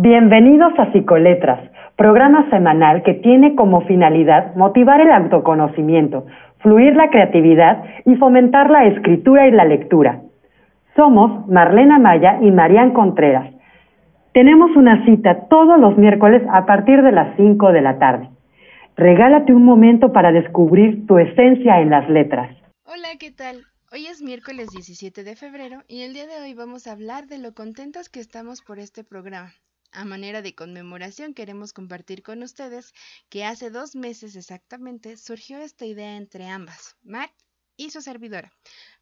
Bienvenidos a Psicoletras, programa semanal que tiene como finalidad motivar el autoconocimiento, fluir la creatividad y fomentar la escritura y la lectura. Somos Marlena Maya y Marian Contreras. Tenemos una cita todos los miércoles a partir de las 5 de la tarde. Regálate un momento para descubrir tu esencia en las letras. Hola, ¿qué tal? Hoy es miércoles 17 de febrero y el día de hoy vamos a hablar de lo contentos que estamos por este programa. A manera de conmemoración queremos compartir con ustedes que hace dos meses exactamente surgió esta idea entre ambas, Mar y su servidora.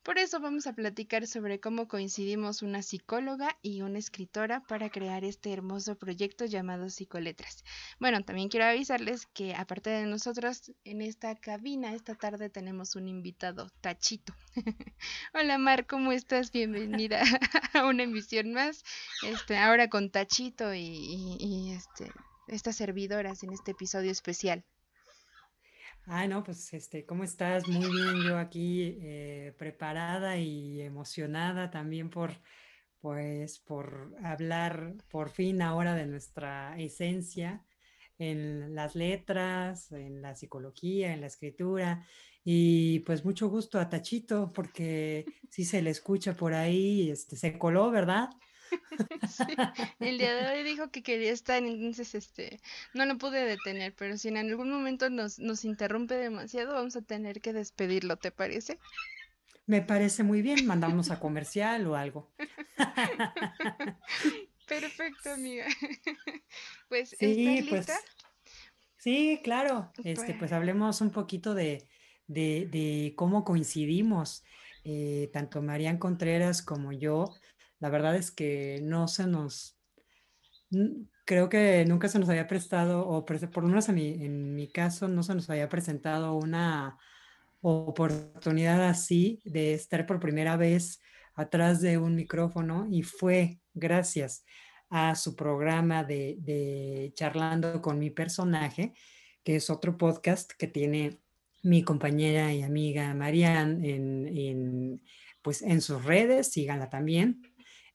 Por eso vamos a platicar sobre cómo coincidimos una psicóloga y una escritora para crear este hermoso proyecto llamado Psicoletras. Bueno, también quiero avisarles que aparte de nosotros, en esta cabina esta tarde tenemos un invitado, Tachito. Hola Mar, ¿cómo estás? Bienvenida a una emisión más. Este, ahora con Tachito y, y este, estas servidoras en este episodio especial. Ah, no, pues este, ¿cómo estás? Muy bien, yo aquí eh, preparada y emocionada también por, pues, por hablar por fin ahora de nuestra esencia en las letras, en la psicología, en la escritura. Y pues mucho gusto a Tachito, porque sí se le escucha por ahí, este, se coló, ¿verdad? el día de hoy dijo que quería estar, entonces este, no lo pude detener, pero si en algún momento nos, nos interrumpe demasiado, vamos a tener que despedirlo, ¿te parece? Me parece muy bien, mandamos a comercial o algo. Perfecto, amiga. Pues, sí, pues, sí, claro. Este, pues, pues hablemos un poquito de, de, de cómo coincidimos, eh, tanto Marian Contreras como yo, la verdad es que no se nos, creo que nunca se nos había prestado, o por lo menos en mi, caso, no se nos había presentado una oportunidad así de estar por primera vez atrás de un micrófono y fue gracias a su programa de, de, Charlando con mi personaje, que es otro podcast que tiene mi compañera y amiga Marianne en, en, pues en sus redes, síganla también.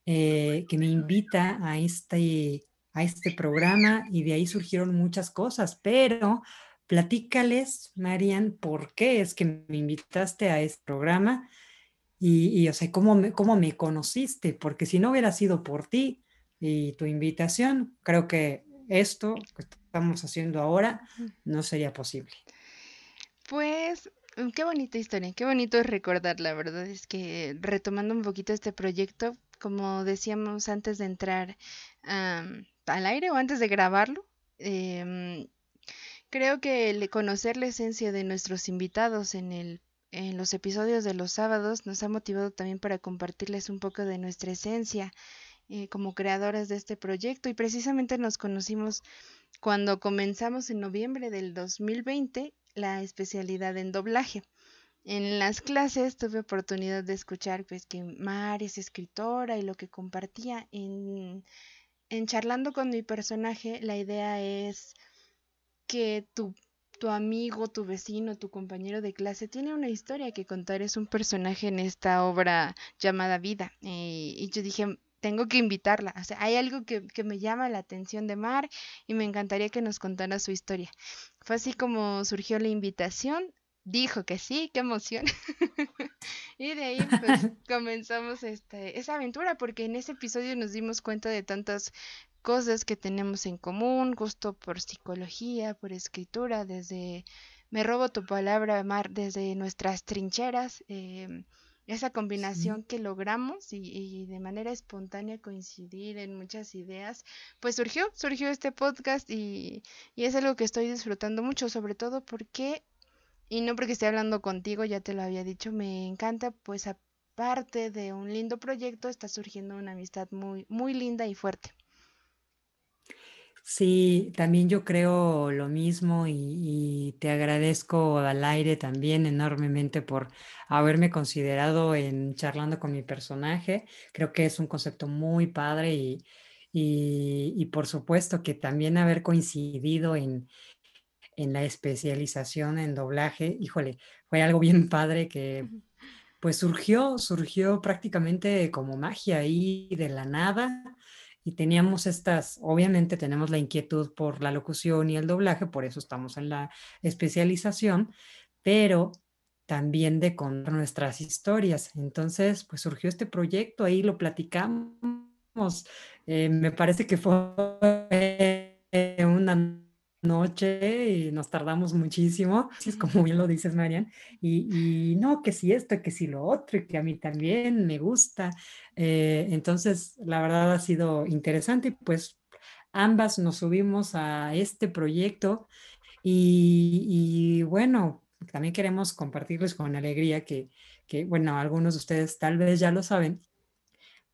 Eh, que me invita a este, a este programa y de ahí surgieron muchas cosas, pero platícales, Marian, por qué es que me invitaste a este programa y, y o sea, cómo me, cómo me conociste, porque si no hubiera sido por ti y tu invitación, creo que esto que estamos haciendo ahora no sería posible. Pues mm, Qué bonita historia, qué bonito es recordar, la verdad es que retomando un poquito este proyecto, como decíamos antes de entrar al aire o antes de grabarlo, em, creo que conocer la esencia de nuestros invitados en, el, en los episodios de los sábados nos ha motivado también para compartirles un poco de nuestra esencia eh, como creadoras de este proyecto y precisamente nos conocimos cuando comenzamos en noviembre del 2020 la especialidad en doblaje. En las clases tuve oportunidad de escuchar pues que Mar es escritora y lo que compartía en, en charlando con mi personaje, la idea es que tu, tu amigo, tu vecino, tu compañero de clase tiene una historia que contar, es un personaje en esta obra llamada Vida. Eh, y yo dije, tengo que invitarla. O sea, hay algo que, que, me llama la atención de Mar y me encantaría que nos contara su historia. Fue así como surgió la invitación dijo que sí, qué emoción. y de ahí pues comenzamos este, esa aventura porque en ese episodio nos dimos cuenta de tantas cosas que tenemos en común, gusto por psicología, por escritura, desde, me robo tu palabra, Mar, desde nuestras trincheras, em, esa combinación que logramos y, y, de manera espontánea coincidir en muchas ideas, pues surgió, surgió este podcast y, y es algo que estoy disfrutando mucho, sobre todo porque y no porque esté hablando contigo, ya te lo había dicho, me encanta, pues aparte de un lindo proyecto, está surgiendo una amistad muy, muy linda y fuerte. Sí, también yo creo lo mismo y, te agradezco al aire también enormemente por haberme considerado en charlando con mi personaje. Creo que es un concepto muy padre y, y por supuesto que también haber coincidido en, en la especialización en doblaje, híjole, fue algo bien padre que pues surgió, surgió prácticamente como magia ahí de la nada y teníamos estas, obviamente tenemos la inquietud por la locución y el doblaje, por eso estamos en la especialización, pero también de contar nuestras historias. Entonces, pues surgió este proyecto, ahí lo platicamos. Eh, me parece que fue una noche y nos tardamos muchísimo, es como bien lo dices, Marian, y, no, que si esto, que si lo otro, y que a mí también me gusta. Eh, entonces, la verdad ha sido interesante y pues ambas nos subimos a este proyecto y, bueno, también queremos compartirles con alegría que, que, bueno, algunos de ustedes tal vez ya lo saben,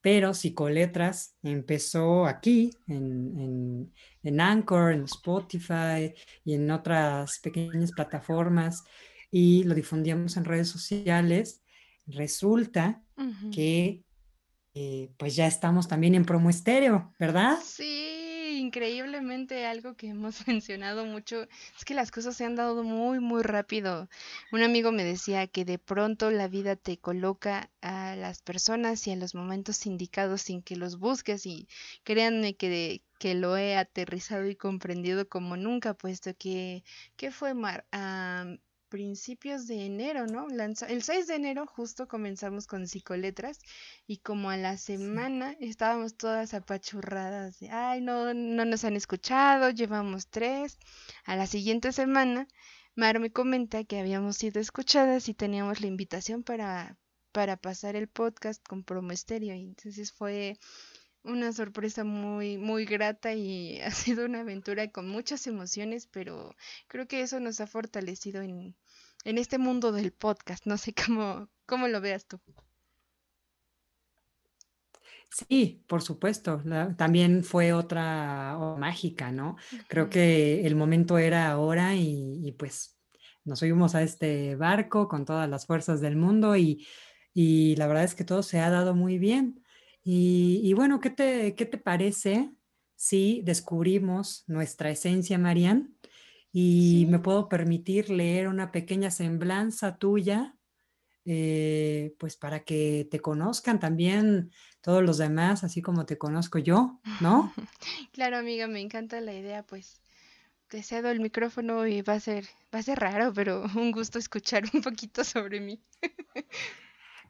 pero Psicoletras empezó aquí, en, en, Anchor, en Spotify y en otras pequeñas plataformas y lo difundíamos en redes sociales. Resulta que eh, pues ya estamos también en promo estéreo, ¿verdad? Sí, increíblemente algo que hemos mencionado mucho es que las cosas se han dado muy, muy rápido. Un amigo me decía que de pronto la vida te coloca a las personas y a los momentos indicados sin que los busques y créanme que, que lo he aterrizado y comprendido como nunca, puesto que, ¿qué fue Mar? Principios de enero, ¿no? el 6 de enero justo comenzamos con psicoletras y como a la semana estábamos todas apachurradas de, ay, no, no nos han escuchado, llevamos tres. A la siguiente semana, Mar me comenta que habíamos sido escuchadas y teníamos la invitación para, para pasar el podcast con Promo Estéreo. Y entonces fue una sorpresa muy, muy grata y ha sido una aventura con muchas emociones, pero creo que eso nos ha fortalecido en, en este mundo del podcast. No sé cómo, cómo lo veas tú. Sí, por supuesto. también fue otra mágica, ¿no? Creo que el momento era ahora y, y, pues nos subimos a este barco con todas las fuerzas del mundo y, y la verdad es que todo se ha dado muy bien. Y, bueno, ¿qué te, ¿qué te parece si descubrimos nuestra esencia, Marian? Y me puedo permitir leer una pequeña semblanza tuya, eh, pues para que te conozcan también todos los demás, así como te conozco yo, ¿no? Claro, amiga, me encanta la idea, pues te cedo el micrófono y va a ser, va a ser raro, pero un gusto escuchar un poquito sobre mí.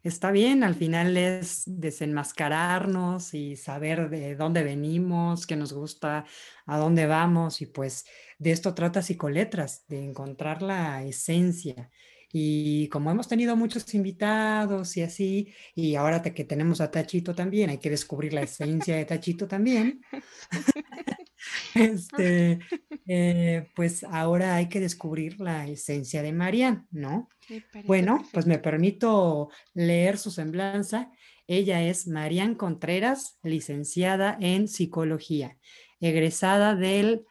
está bien, al final es desenmascararnos y saber de dónde venimos, qué nos gusta, a dónde vamos y pues de esto trata Psicoletras, de encontrar la esencia. Y como hemos tenido muchos invitados y así, y ahora que tenemos a Tachito también, hay que descubrir la esencia de Tachito también. este, eh, pues ahora hay que descubrir la esencia de Marian, ¿no? Bueno, pues me permito leer su semblanza. Ella es Marian Contreras, licenciada en psicología, egresada del,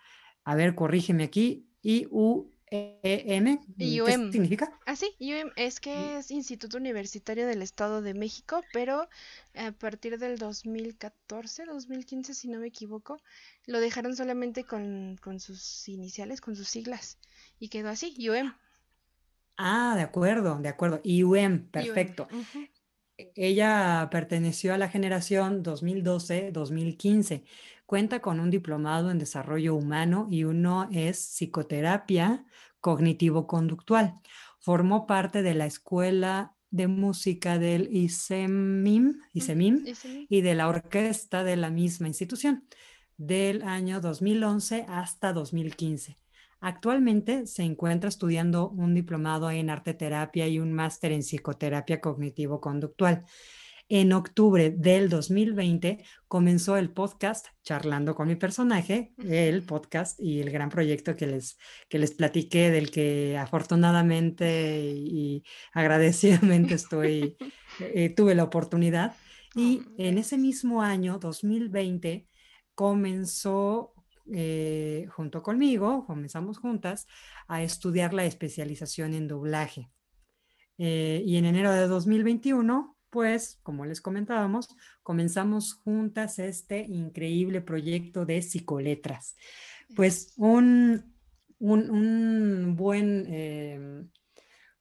a ver, corrígeme aquí, IU EM, ¿qué significa? Ah, sí, UM es que es Instituto Universitario del Estado de México, pero a partir del 2014, 2015, si no me equivoco, lo dejaron solamente con, sus iniciales, con sus siglas, y quedó así, UM. Ah, de acuerdo, de acuerdo, UM, perfecto. Ella perteneció a la generación 2012-2015. Cuenta con un diplomado en desarrollo humano y uno es psicoterapia cognitivo-conductual. Formó parte de la Escuela de Música del ISEMIM, ISEMIM y de la orquesta de la misma institución del año 2011 hasta 2015. Actualmente se encuentra estudiando un diplomado en arte terapia y un máster en psicoterapia cognitivo-conductual. En octubre del 2020 comenzó el podcast Charlando con mi personaje, el podcast y el gran proyecto que les, que les platiqué, del que afortunadamente y agradecidamente estoy, eh, tuve la oportunidad. Y oh, en ese mismo año, 2020, comenzó eh, junto conmigo, comenzamos juntas a estudiar la especialización en doblaje. Eh, y en enero de 2021 pues, como les comentábamos, comenzamos juntas este increíble proyecto de psicoletras. Pues un, un, buen, em,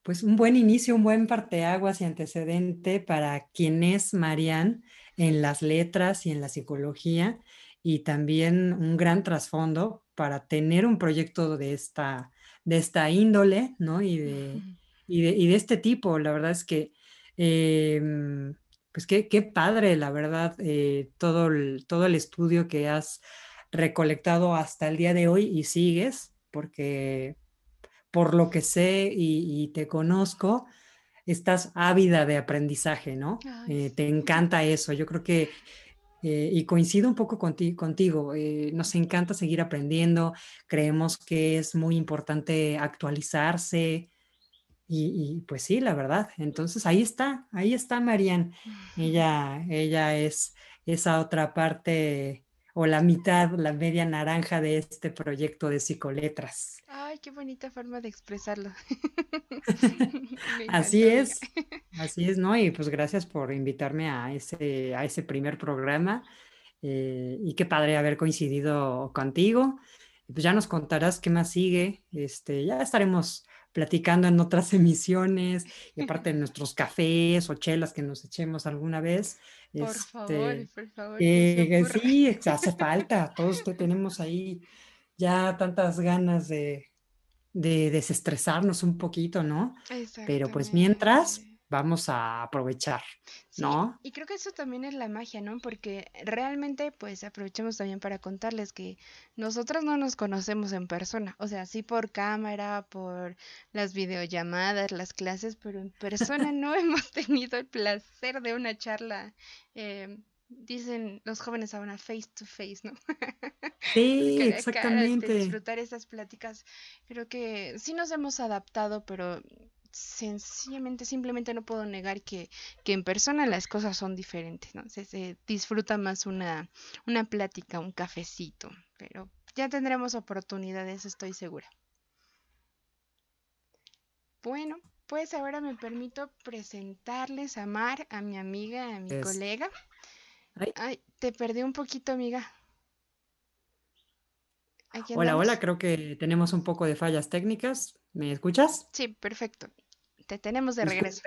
pues un buen inicio, un buen parteaguas y antecedente para quien es Marianne en las letras y en la psicología y también un gran trasfondo para tener un proyecto de esta, de esta índole, ¿no? Y de, y de, este tipo. La verdad es que, em, pues qué, qué, padre, la verdad, eh, todo, el, todo el estudio que has recolectado hasta el día de hoy y sigues, porque por lo que sé y, te conozco, estás ávida de aprendizaje, ¿no? Eh, te encanta eso. Yo creo que, eh, y coincido un poco contigo, eh, nos encanta seguir aprendiendo, creemos que es muy importante actualizarse. Y, pues sí, la verdad. Entonces ahí está, ahí está Marianne. Ella, ella es esa otra parte o la mitad, la media naranja de este proyecto de psicoletras. Ay, qué bonita forma de expresarlo. así es, así es, ¿no? Y pues gracias por invitarme a ese, a ese primer programa. Eh, y qué padre haber coincidido contigo. Pues ya nos contarás qué más sigue. Este, ya estaremos platicando en otras emisiones, y aparte de nuestros cafés o chelas que nos echemos alguna vez. Por favor, este, por favor. Eh, sí, hace falta, todos tenemos ahí ya tantas ganas de, de desestresarnos un poquito, ¿no? Pero pues mientras, vamos a aprovechar, ¿no? y creo que eso también es la magia, ¿no? Porque realmente, pues aprovechemos también para contarles que nosotras no nos conocemos en persona, o sea, sí por cámara, por las videollamadas, las clases, pero en persona no hemos tenido el placer de una charla. Eh, dicen los jóvenes ahora face to face, ¿no? Sí, exactamente. disfrutar esas pláticas. Creo que sí nos hemos adaptado, pero sencillamente, simplemente no puedo negar que, que en persona las cosas son diferentes, ¿no? Se, disfruta más una, una plática, un cafecito, pero ya tendremos oportunidades, estoy segura. Bueno, pues ahora me permito presentarles a Mar, a mi amiga, a mi colega. Ay. te perdí un poquito, amiga. Hola, hola, creo que tenemos un poco de fallas técnicas. ¿Me escuchas? Sí, perfecto. Te tenemos de regreso.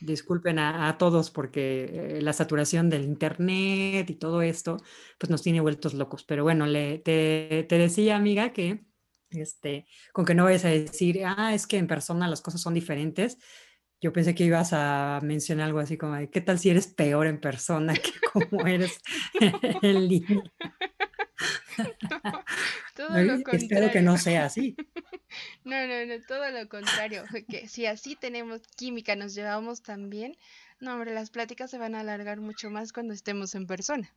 Disculpen a, todos porque eh, la saturación del internet y todo esto, pues nos tiene vueltos locos. Pero bueno, le, te, decía, amiga, que este, con que no vayas a decir, ah, es que en persona las cosas son diferentes. Yo pensé que ibas a mencionar algo así como, ¿qué tal si eres peor en persona que como eres en línea? Todo lo contrario. Espero que no sea así. No, no, no, todo lo contrario. Que si así tenemos química, nos llevamos tan bien, no, hombre, las pláticas se van a alargar mucho más cuando estemos en persona.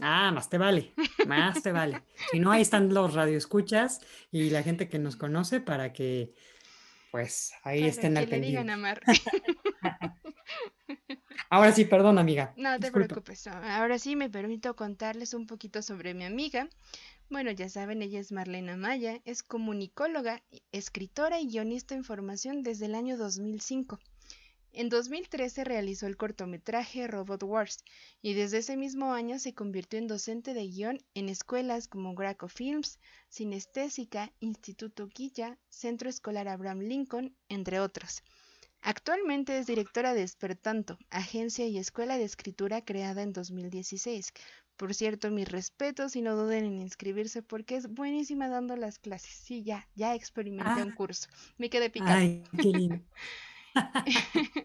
Ah, más te vale, más te vale. Si no, ahí están los radioescuchas y la gente que nos conoce para que, pues, ahí estén al pendiente. Ahora sí, perdón, amiga. No te preocupes. Ahora sí me permito contarles un poquito sobre mi amiga. Bueno, ya saben, ella es Marlena Maya, es comunicóloga, escritora y guionista en formación desde el año 2005. En 2013 realizó el cortometraje Robot Wars y desde ese mismo año se convirtió en docente de guion en escuelas como Graco Films, Sinestésica, Instituto Guilla, Centro Escolar Abraham Lincoln, entre otros. Actualmente es directora de Espertanto, agencia y escuela de escritura creada en 2016, por cierto, mis respetos y no duden en inscribirse porque es buenísima dando las clases. Sí, ya, ya experimenté un ah. curso. Me quedé picada. Ay, qué lindo.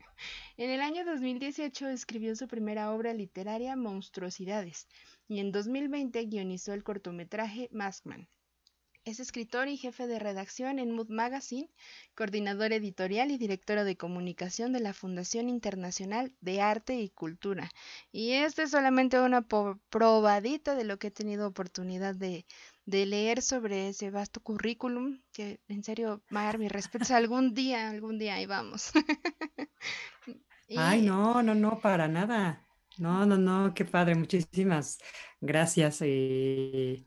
en el año 2018 escribió su primera obra literaria, Monstruosidades, y en 2020 guionizó el cortometraje Maskman. Es escritor y jefe de redacción en Mood Magazine, coordinador editorial y directora de comunicación de la Fundación Internacional de Arte y Cultura. Y esta es solamente una probadita de lo que he tenido oportunidad de, leer sobre ese vasto currículum, que en serio, Mar, mi respeto, algún día, algún día ahí vamos. Ay, no, no, no, para nada. No, no, no, qué padre, muchísimas gracias. Eh,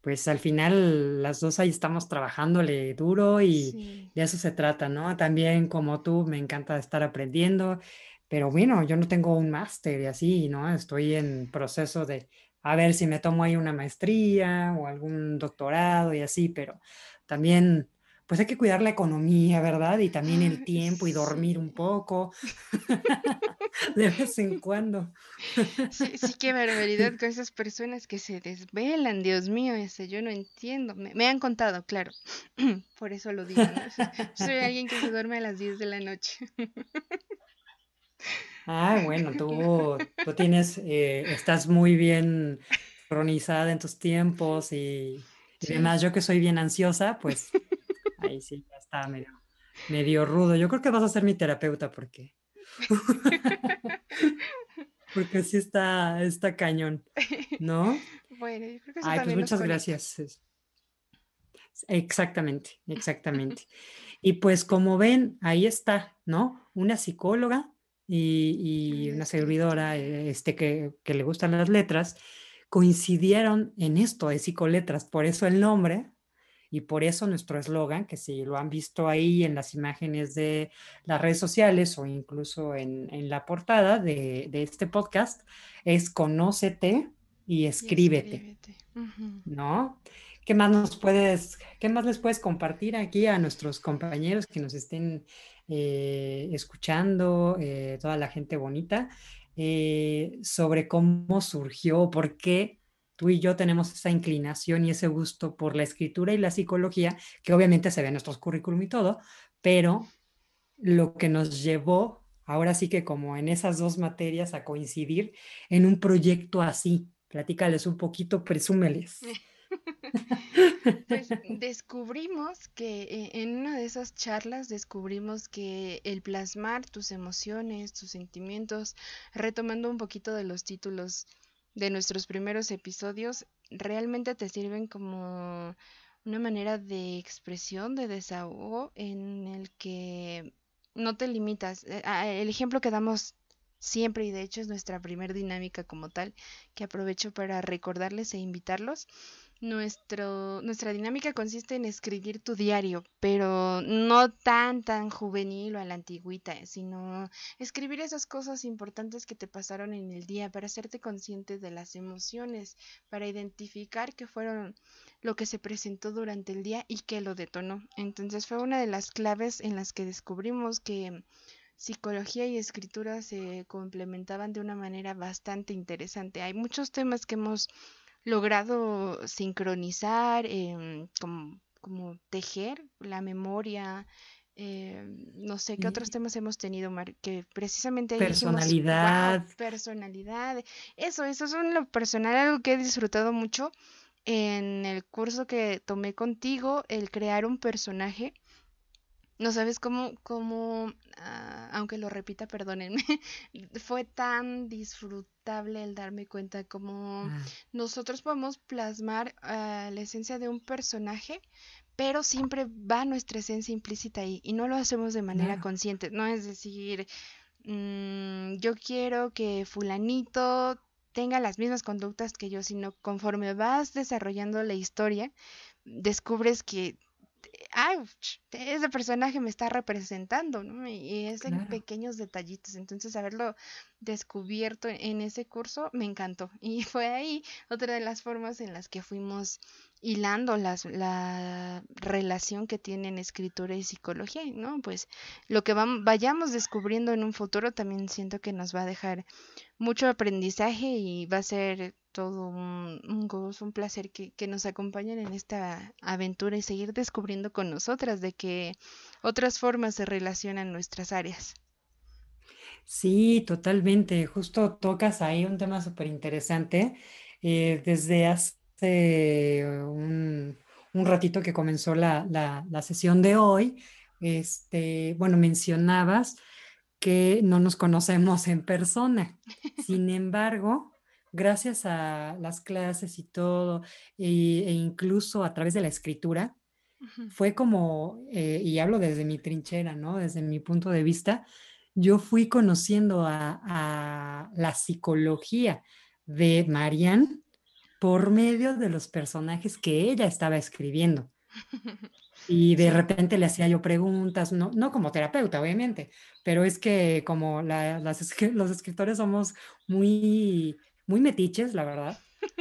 pues al final las dos ahí estamos trabajándole duro y de eso se trata, ¿no? También como tú, me encanta estar aprendiendo, pero bueno, yo no tengo un máster y así, ¿no? Estoy en proceso de a ver si me tomo ahí una maestría o algún doctorado y así, pero también pues hay que cuidar la economía, ¿verdad? Y también el tiempo y dormir un poco. de vez en cuando. Sí, sí, qué barbaridad con esas personas que se desvelan, Dios mío, ese yo no entiendo. Me, han contado, claro, por eso lo digo. Soy alguien que se duerme a las 10 de la noche. Ah, bueno, tú, tú tienes, eh, estás muy bien cronizada en tus tiempos y, además yo que soy bien ansiosa, pues ahí sí, ya está medio, medio rudo. Yo creo que vas a ser mi terapeuta porque... porque sí está, está cañón, ¿no? Bueno, yo creo que Ay, pues muchas gracias. Exactamente, exactamente. y pues como ven, ahí está, ¿no? Una psicóloga y, una servidora este, que, que, le gustan las letras, coincidieron en esto de psicoletras, por eso el nombre y por eso nuestro eslogan, que si lo han visto ahí en las imágenes de las redes sociales o incluso en, en la portada de, de, este podcast, es conócete y escríbete, ¿no? ¿Qué más nos puedes, qué más les puedes compartir aquí a nuestros compañeros que nos estén eh, escuchando, eh, toda la gente bonita, eh, sobre cómo surgió, por qué tú y yo tenemos esa inclinación y ese gusto por la escritura y la psicología, que obviamente se ve en nuestros currículum y todo, pero lo que nos llevó, ahora sí que como en esas dos materias, a coincidir en un proyecto así. Platícales un poquito, presúmeles. Pues descubrimos que eh, en una de esas charlas descubrimos que el plasmar tus emociones, tus sentimientos, retomando un poquito de los títulos de nuestros primeros episodios, realmente te sirven como una manera de expresión, de desahogo en el que no te limitas. Eh, el ejemplo que damos siempre y de hecho es nuestra primer dinámica como tal, que aprovecho para recordarles e invitarlos nuestro, nuestra dinámica consiste en escribir tu diario, pero no tan, tan juvenil o a la antigüita, sino escribir esas cosas importantes que te pasaron en el día para hacerte consciente de las emociones, para identificar qué fueron lo que se presentó durante el día y qué lo detonó. Entonces fue una de las claves en las que descubrimos que psicología y escritura se complementaban de una manera bastante interesante. Hay muchos temas que hemos logrado sincronizar, em, como, como, tejer la memoria. Em, no sé qué otros temas hemos tenido, que precisamente personalidad. personalidad. Eso, eso es un, lo personal, algo que he disfrutado mucho en el curso que tomé contigo, el crear un personaje no sabes cómo, cómo ah, aunque lo repita, perdónenme, fue tan disfrutable el darme cuenta cómo ah. nosotros podemos plasmar ah, la esencia de un personaje, pero siempre va nuestra esencia implícita ahí y no lo hacemos de manera consciente. No es decir, mm, yo quiero que fulanito tenga las mismas conductas que yo, sino conforme vas desarrollando la historia, descubres que ¡Auch! Ese personaje me está representando, ¿no? Y es en pequeños detallitos. Entonces, haberlo descubierto en ese curso me encantó. Y fue ahí otra de las formas en las que fuimos hilando las, la relación que tienen escritura y psicología, ¿no? Pues lo que vayamos descubriendo en un futuro también siento que nos va a dejar mucho aprendizaje y va a ser todo un, un gozo, un placer que, que, nos acompañen en esta aventura y seguir descubriendo con nosotras de que otras formas se relacionan nuestras áreas. Sí, totalmente. Justo tocas ahí un tema súper interesante. Eh, desde hace un, un, ratito que comenzó la, la, la, sesión de hoy, este, bueno, mencionabas que no nos conocemos en persona. Sin embargo, gracias a las clases y todo, e, incluso a través de la escritura, fue como, eh, y hablo desde mi trinchera, ¿no? Desde mi punto de vista, yo fui conociendo a, la psicología de Marianne por medio de los personajes que ella estaba escribiendo. Y de repente le hacía yo preguntas, no, no como terapeuta, obviamente, pero es que como los escritores somos muy muy metiches, la verdad.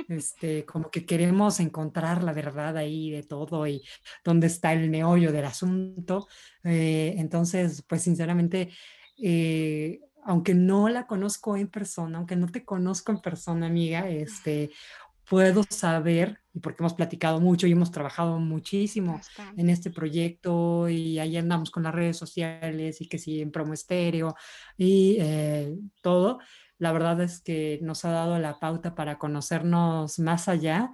Este, como que queremos encontrar la verdad ahí de todo y dónde está el meollo del asunto. Eh, entonces, pues sinceramente, eh, aunque no la conozco en persona, aunque no te conozco en persona, amiga, este, puedo saber, y porque hemos platicado mucho y hemos trabajado muchísimo en este proyecto y ahí andamos con las redes sociales y que sí, en promo estéreo y eh, todo, la verdad es que nos ha dado la pauta para conocernos más allá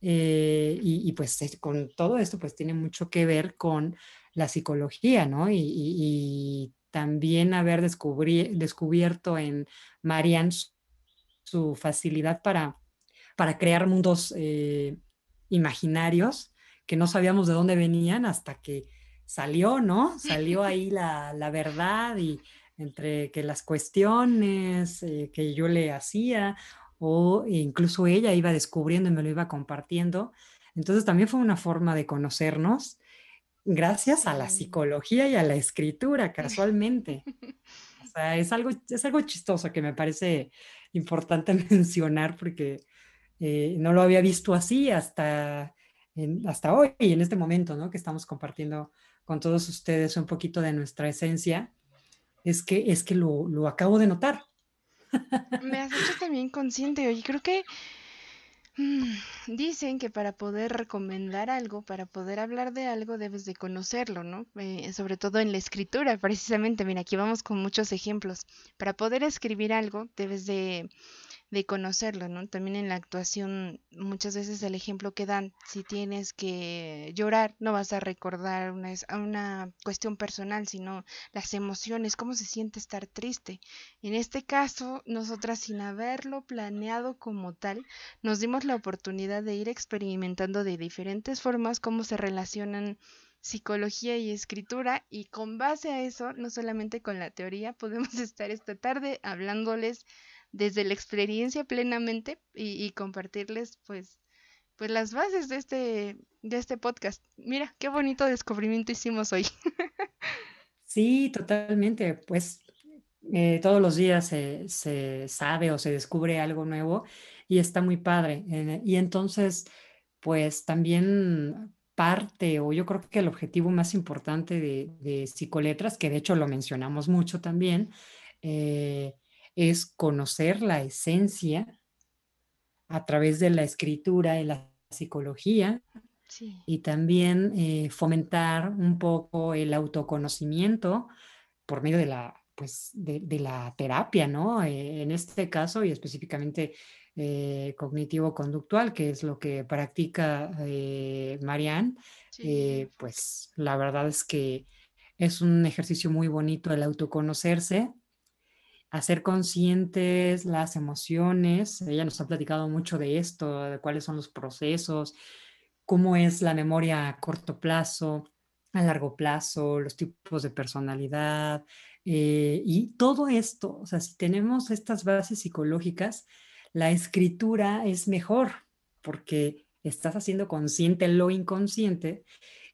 eh, y, pues con todo esto pues tiene mucho que ver con la psicología, ¿no? Y, también haber descubierto en Marian su facilidad para para crear mundos eh, imaginarios que no sabíamos de dónde venían hasta que salió, ¿no? Salió ahí la, verdad y entre que las cuestiones eh, que yo le hacía o incluso ella iba descubriendo y me lo iba compartiendo. Entonces también fue una forma de conocernos gracias a la psicología y a la escritura, casualmente. O sea, es algo, es algo chistoso que me parece importante mencionar porque eh, no lo había visto así hasta, hasta hoy, y en este momento, ¿no? Que estamos compartiendo con todos ustedes un poquito de nuestra esencia, es que, es que lo, lo acabo de notar. Me has hecho también consciente, oye, creo que mm, dicen que para poder recomendar algo, para poder hablar de algo, debes de conocerlo, ¿no? Eh, sobre todo en la escritura, precisamente. Mira, aquí vamos con muchos ejemplos. Para poder escribir algo, debes de de conocerlo, ¿no? También en la actuación, muchas veces el ejemplo que dan, si tienes que llorar, no vas a recordar una, una cuestión personal, sino las emociones, cómo se siente estar triste. En este caso, nosotras sin haberlo planeado como tal, nos dimos la oportunidad de ir experimentando de diferentes formas cómo se relacionan psicología y escritura y con base a eso, no solamente con la teoría, podemos estar esta tarde hablándoles desde la experiencia plenamente y, compartirles pues pues las bases de este de este podcast. Mira, qué bonito descubrimiento hicimos hoy. sí, totalmente. Pues eh, todos los días se, se, sabe o se descubre algo nuevo y está muy padre. y entonces, pues también parte, o yo creo que el objetivo más importante de, de psicoletras, que de hecho lo mencionamos mucho también, eh, es conocer la esencia a través de la escritura y la psicología y también eh, fomentar un poco el autoconocimiento por medio de la, pues, de, la terapia, ¿no? Eh, en este caso y específicamente eh, cognitivo-conductual, que es lo que practica Marianne, pues la verdad es que es un ejercicio muy bonito el autoconocerse hacer conscientes las emociones. Ella nos ha platicado mucho de esto, de cuáles son los procesos, cómo es la memoria a corto plazo, a largo plazo, los tipos de personalidad eh, y todo esto. O sea, si tenemos estas bases psicológicas, la escritura es mejor porque estás haciendo consciente lo inconsciente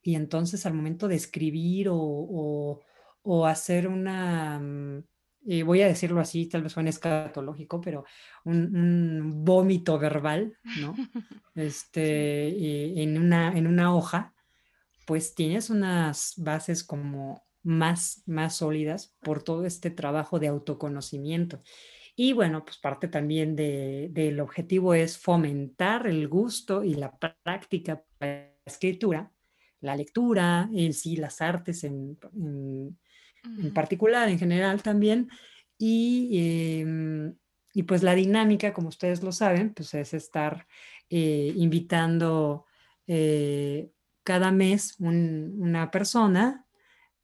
y entonces al momento de escribir o, o hacer una y voy a decirlo así, tal vez suene escatológico, pero un, vómito verbal, ¿no? Este, en, una, en una hoja, pues tienes unas bases como más, más sólidas por todo este trabajo de autoconocimiento. Y bueno, pues parte también del objetivo es fomentar el gusto y la práctica para la escritura, la lectura, en sí, las artes en en particular, en general también. Y, em, y, pues la dinámica, como ustedes lo saben, pues es estar eh, invitando eh, cada mes una persona,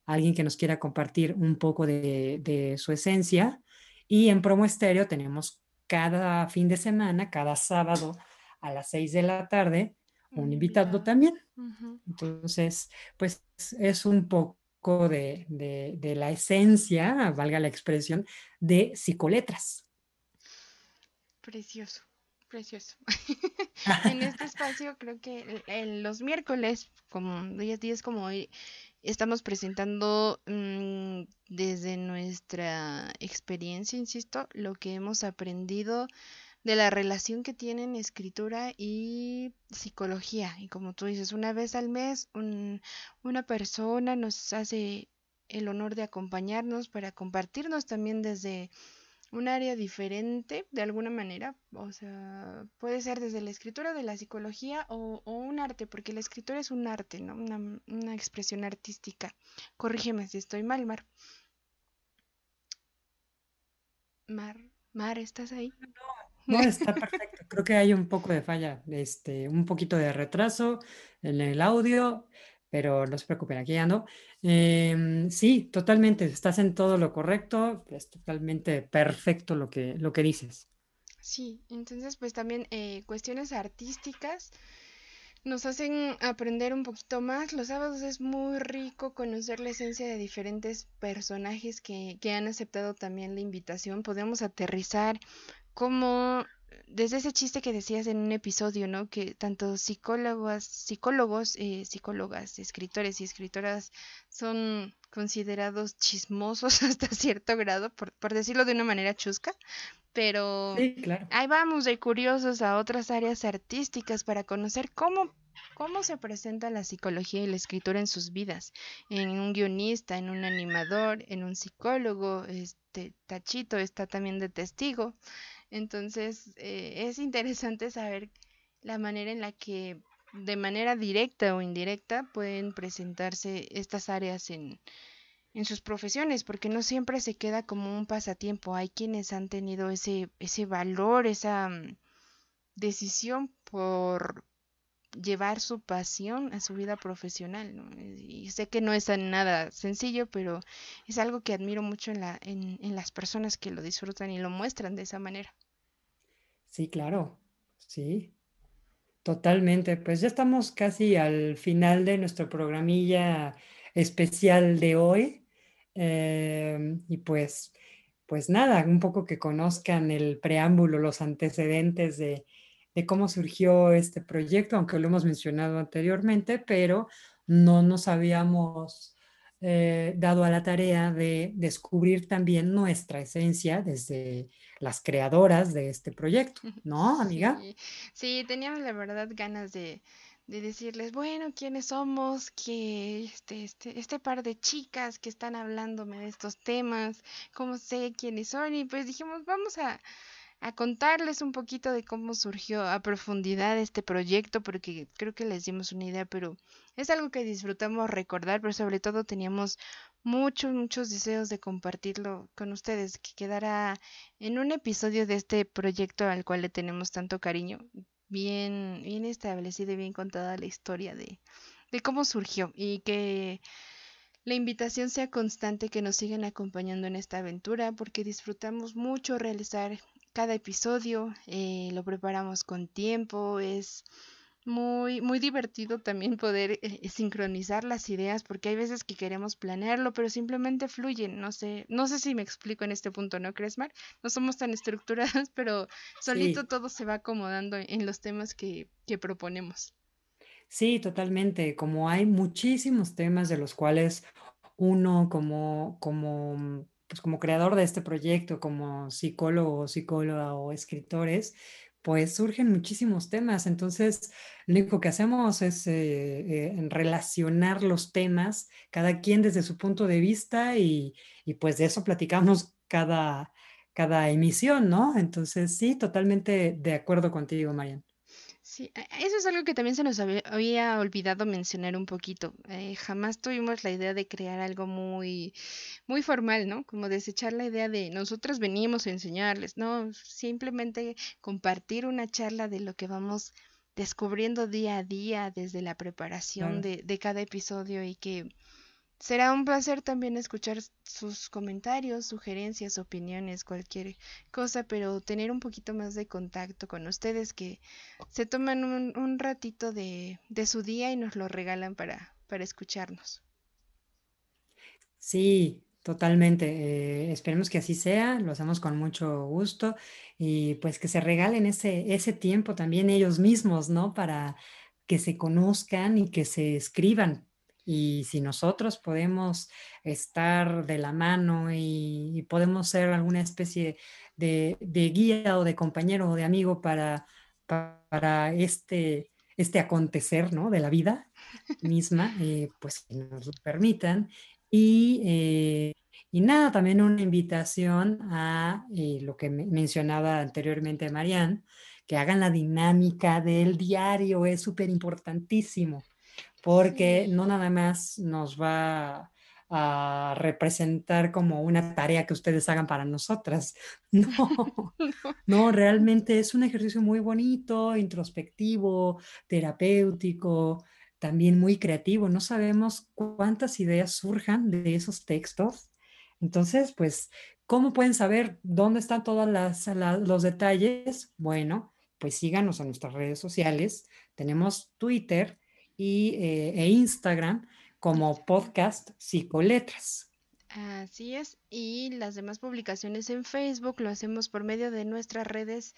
alguien que nos quiera compartir un poco de, su esencia. Y en Promo Estéreo tenemos cada fin de semana, cada sábado a las seis de la tarde, un invitado también. Entonces, pues es un poco de, la esencia, valga la expresión, de psicoletras. Precioso, precioso. en este espacio creo que en los miércoles, como días como hoy, estamos presentando mm, desde nuestra experiencia, insisto, lo que hemos aprendido de la relación que tienen escritura y psicología. Y como tú dices, una vez al mes una persona nos hace el honor de acompañarnos para compartirnos también desde un área diferente de alguna manera, o sea, puede ser desde la escritura de la psicología o, un arte, porque la escritura es un arte, ¿no? Una, una, expresión artística. Corrígeme si estoy mal, Mar. Mar, Mar, ¿estás ahí? No, no está perfecto. Creo que hay un poco de falla, este, un poquito de retraso en el audio, pero no se preocupen, aquí ando. Em, sí, totalmente, estás en todo lo correcto, es totalmente perfecto lo que, lo que dices. Sí, entonces pues también eh, cuestiones artísticas nos hacen aprender un poquito más. Los sábados es muy rico conocer la esencia de diferentes personajes que, que han aceptado también la invitación. Podemos aterrizar cómo desde ese chiste que decías en un episodio, ¿no? Que tanto psicólogos, psicólogos, eh, psicólogas, escritores y escritoras son considerados chismosos hasta cierto grado, por, por decirlo de una manera chusca, pero ahí vamos de curiosos a otras áreas artísticas para conocer cómo cómo se presenta la psicología y la escritura en sus vidas, en un guionista, en un animador, en un psicólogo, este Tachito está también de testigo, entonces, eh, es interesante saber la manera en la que de manera directa o indirecta pueden presentarse estas áreas en, en sus profesiones, porque no siempre se queda como un pasatiempo. Hay quienes han tenido ese, ese valor, esa mm, decisión por llevar su pasión a su vida profesional. Y sé que no es nada sencillo, pero es algo que admiro mucho en, la, en, en las personas que lo disfrutan y lo muestran de esa manera. Sí, claro, sí, totalmente. Pues ya estamos casi al final de nuestro programilla especial de hoy. Em, y pues, pues nada, un poco que conozcan el preámbulo, los antecedentes de, de cómo surgió este proyecto, aunque lo hemos mencionado anteriormente, pero no nos habíamos eh, dado a la tarea de descubrir también nuestra esencia desde las creadoras de este proyecto, ¿no, amiga? Sí, teníamos la verdad ganas de, de decirles, bueno, quiénes somos, que este, este, este par de chicas que están hablándome de estos temas, cómo sé quiénes son, y pues dijimos, vamos a, a contarles un poquito de cómo surgió a profundidad este proyecto, porque creo que les dimos una idea, pero es algo que disfrutamos recordar, pero sobre todo teníamos muchos, muchos deseos de compartirlo con ustedes, que quedara en un episodio de este proyecto al cual le tenemos tanto cariño, bien, bien establecido y bien contada la historia de, de cómo surgió y que la invitación sea constante que nos sigan acompañando en esta aventura porque disfrutamos mucho realizar cada episodio, eh, lo preparamos con tiempo, es muy, muy divertido también poder eh, sincronizar las ideas, porque hay veces que queremos planearlo, pero simplemente fluyen. No sé, no sé si me explico en este punto, ¿no crees, Mar? No somos tan estructuradas, pero solito todo se va acomodando en los temas que, que proponemos. Sí, totalmente. Como hay muchísimos temas de los cuales uno como, como pues como creador de este proyecto, como psicólogo, psicóloga o escritores, pues surgen muchísimos temas. Entonces, lo único que hacemos es eh, eh, relacionar los temas, cada quien desde su punto de vista y, pues de eso platicamos cada, cada emisión, ¿no? Entonces, sí, totalmente de acuerdo contigo, Marian. Sí, eso es algo que también se nos había, olvidado mencionar un poquito. Eh, jamás tuvimos la idea de crear algo muy, muy formal, ¿no? Como desechar la idea de nosotros venimos a enseñarles, no, simplemente compartir una charla de lo que vamos descubriendo día a día desde la preparación de, de cada episodio y que Será un placer también escuchar sus comentarios, sugerencias, opiniones, cualquier cosa, pero tener un poquito más de contacto con ustedes que se toman un, ratito de, su día y nos lo regalan para, para escucharnos. Sí, totalmente. Eh, esperemos que así sea, lo hacemos con mucho gusto y pues que se regalen ese, ese tiempo también ellos mismos, ¿no? Para que se conozcan y que se escriban y si nosotros podemos estar de la mano y, podemos ser alguna especie de, guía o de compañero o de amigo para, para este, este acontecer ¿no? de la vida misma, eh, pues que nos lo permitan Y, eh, y nada, también una invitación a eh, lo que mencionaba anteriormente Marianne, que hagan la dinámica del diario, es súper importantísimo, porque no nada más nos va a representar como una tarea que ustedes hagan para nosotras. No, no, realmente es un ejercicio muy bonito, introspectivo, terapéutico, también muy creativo. No sabemos cuántas ideas surjan de esos textos. Entonces, pues, ¿cómo pueden saber dónde están todos los detalles? Bueno, pues síganos en nuestras redes sociales. Tenemos Twitter y, eh, e Instagram como podcast Psicoletras. Así es. Y las demás publicaciones en Facebook lo hacemos por medio de nuestras redes,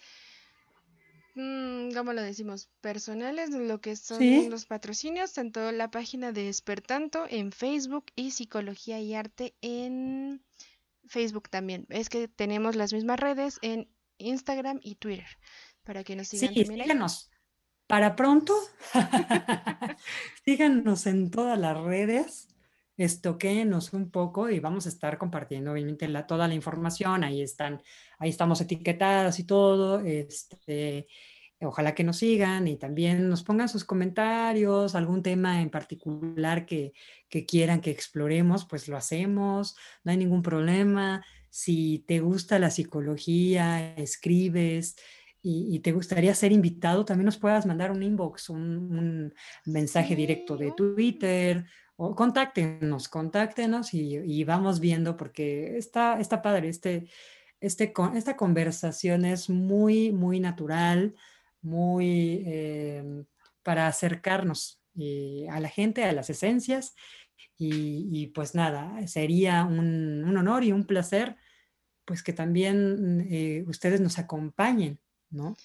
mmm, ¿cómo lo decimos? Personales, lo que son los patrocinios, tanto la página de Espertanto en Facebook y Psicología y Arte en Facebook también. Es que tenemos las mismas redes en Instagram y Twitter para que nos sigan sí, Síganos. Para pronto, síganos en todas las redes, estoquenos un poco y vamos a estar compartiendo obviamente toda la información, ahí están, ahí estamos etiquetadas y todo, este, ojalá que nos sigan y también nos pongan sus comentarios, algún tema en particular que, que quieran que exploremos, pues lo hacemos, no hay ningún problema. Si te gusta la psicología, escribes, y, te gustaría ser invitado, también nos puedas mandar un inbox, un, mensaje directo de Twitter o contáctenos, contáctenos y, vamos viendo porque está, está padre. Este, este, esta conversación es muy, muy natural, muy em, para acercarnos eh, a la gente, a las esencias. Y, pues nada, sería un, un, honor y un placer pues que también eh, ustedes nos acompañen ¿no?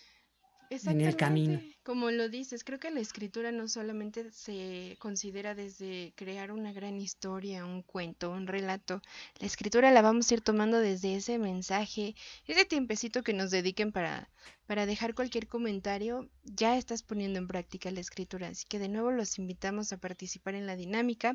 En el camino. Como lo dices, creo que la escritura no solamente se considera desde crear una gran historia, un cuento, un relato. La escritura la vamos a ir tomando desde ese mensaje, ese tiempecito que nos dediquen para, para dejar cualquier comentario. Ya estás poniendo en práctica la escritura. Así que de nuevo los invitamos a participar en la dinámica.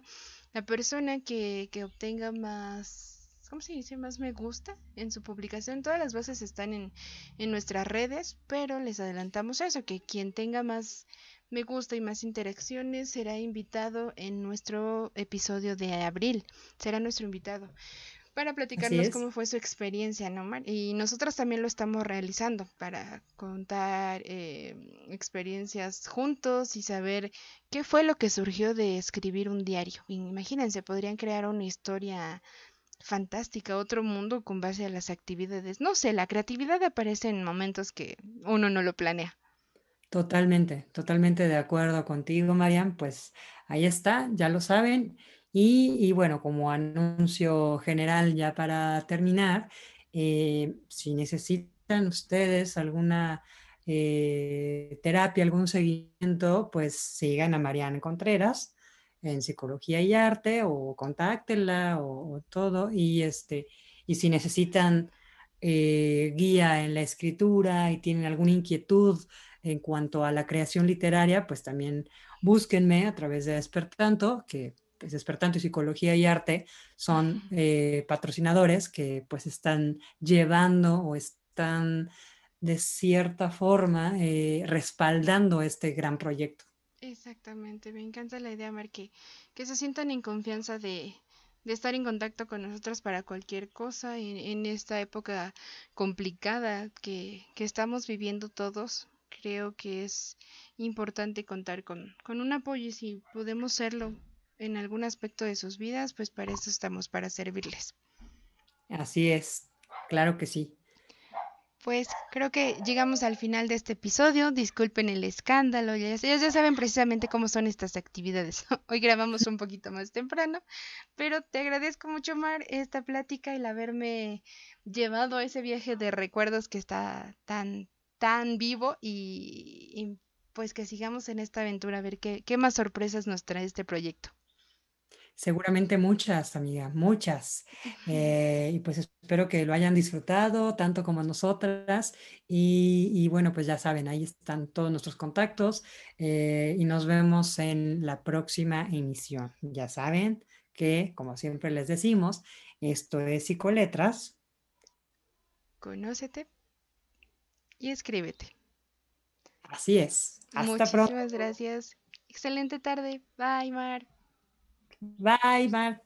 La persona que, que obtenga más ¿cómo se dice? Más me gusta en su publicación. Todas las bases están en, en nuestras redes, pero les adelantamos eso, que quien tenga más me gusta y más interacciones será invitado en nuestro episodio de abril. Será nuestro invitado para platicarnos cómo fue su experiencia, ¿no, Mar? Y nosotros también lo estamos realizando para contar eh, experiencias juntos y saber qué fue lo que surgió de escribir un diario. Imagínense, podrían crear una historia fantástica, otro mundo con base a las actividades. No sé, la creatividad aparece en momentos que uno no lo planea. Totalmente, totalmente de acuerdo contigo, Marian. Pues ahí está, ya lo saben. Y, bueno, como anuncio general ya para terminar, eh, si necesitan ustedes alguna eh, terapia, algún seguimiento, pues sigan a Marian Contreras en psicología y arte o contáctenla o, todo y este y si necesitan eh, guía en la escritura y tienen alguna inquietud en cuanto a la creación literaria, pues también búsquenme a través de Despertanto, que pues Despertanto y Psicología y Arte son eh, patrocinadores que pues están llevando o están de cierta forma eh, respaldando este gran proyecto. Exactamente, me encanta la idea, Mar, que, se sientan en confianza de, estar en contacto con nosotros para cualquier cosa en, esta época complicada que, estamos viviendo todos. Creo que es importante contar con, con un apoyo y si podemos serlo en algún aspecto de sus vidas, pues para eso estamos, para servirles. Así es, claro que sí. Pues creo que llegamos al final de este episodio. Disculpen el escándalo. Ya, ya, saben precisamente cómo son estas actividades. Hoy grabamos un poquito más temprano, pero te agradezco mucho, Mar, esta plática y el haberme llevado a ese viaje de recuerdos que está tan, tan vivo y, pues que sigamos en esta aventura a ver qué, qué más sorpresas nos trae este proyecto. Seguramente muchas, amiga, muchas. Eh, y pues espero que lo hayan disfrutado tanto como nosotras. Y, bueno, pues ya saben, ahí están todos nuestros contactos eh, y nos vemos en la próxima emisión. Ya saben, que, como siempre les decimos, esto es Psicoletras. Conócete y escríbete. Así es. Hasta Muchísimas gracias. Excelente tarde. Bye, Mar. Bye, Mar.